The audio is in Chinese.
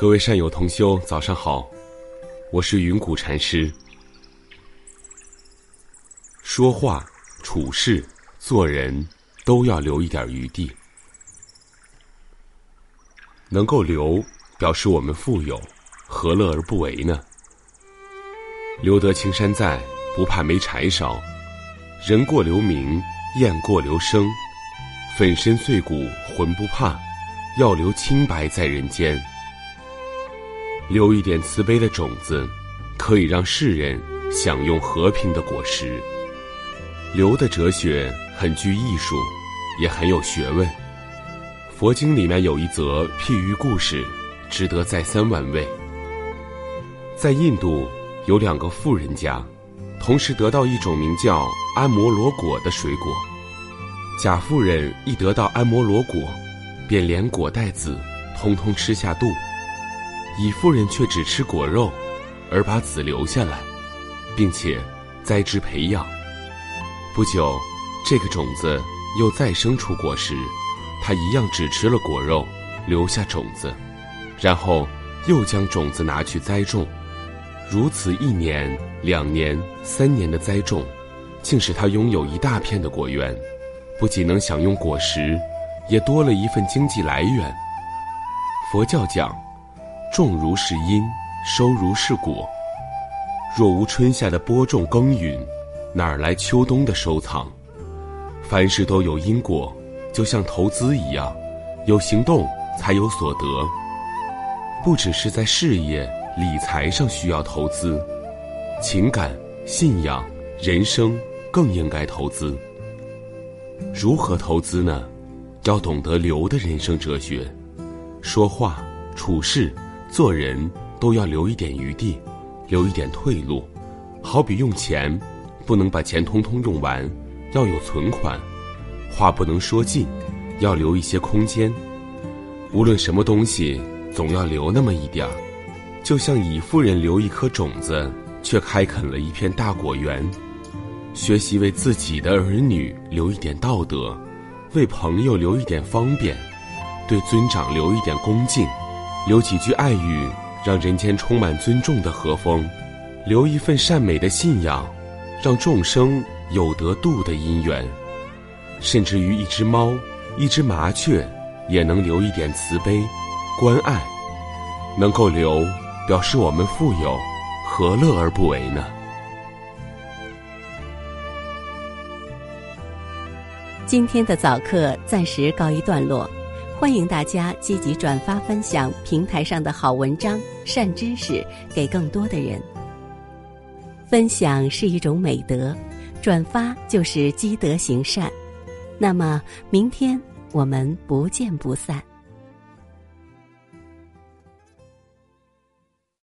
各位善友同修，早上好，我是云谷禅师。说话、处事、做人，都要留一点余地。能够留，表示我们富有，何乐而不为呢？留得青山在，不怕没柴烧。人过留名，雁过留声。粉身碎骨浑不怕，要留清白在人间。留一点慈悲的种子，可以让世人享用和平的果实。留的哲学很具艺术，也很有学问。佛经里面有一则譬喻故事，值得再三玩味。在印度有两个富人家，同时得到一种名叫安摩罗果的水果。甲富人一得到安摩罗果，便连果带籽，通通吃下肚。乙夫人却只吃果肉，而把籽留下来，并且栽植培养。不久，这个种子又再生出果实，他一样只吃了果肉，留下种子，然后又将种子拿去栽种。如此一年、两年、三年的栽种，竟使他拥有一大片的果园，不仅能享用果实，也多了一份经济来源。佛教讲。种如是因，收如是果。若无春夏的播种耕耘，哪儿来秋冬的收藏？凡事都有因果，就像投资一样，有行动才有所得。不只是在事业、理财上需要投资，情感、信仰、人生更应该投资。如何投资呢？要懂得留的人生哲学，说话、处事。做人都要留一点余地，留一点退路。好比用钱，不能把钱通通用完，要有存款；话不能说尽，要留一些空间。无论什么东西，总要留那么一点儿。就像乙夫人留一颗种子，却开垦了一片大果园。学习为自己的儿女留一点道德，为朋友留一点方便，对尊长留一点恭敬。留几句爱语，让人间充满尊重的和风；留一份善美的信仰，让众生有得度的因缘。甚至于一只猫、一只麻雀，也能留一点慈悲、关爱。能够留，表示我们富有，何乐而不为呢？今天的早课暂时告一段落。欢迎大家积极转发分享平台上的好文章、善知识给更多的人。分享是一种美德，转发就是积德行善。那么，明天我们不见不散。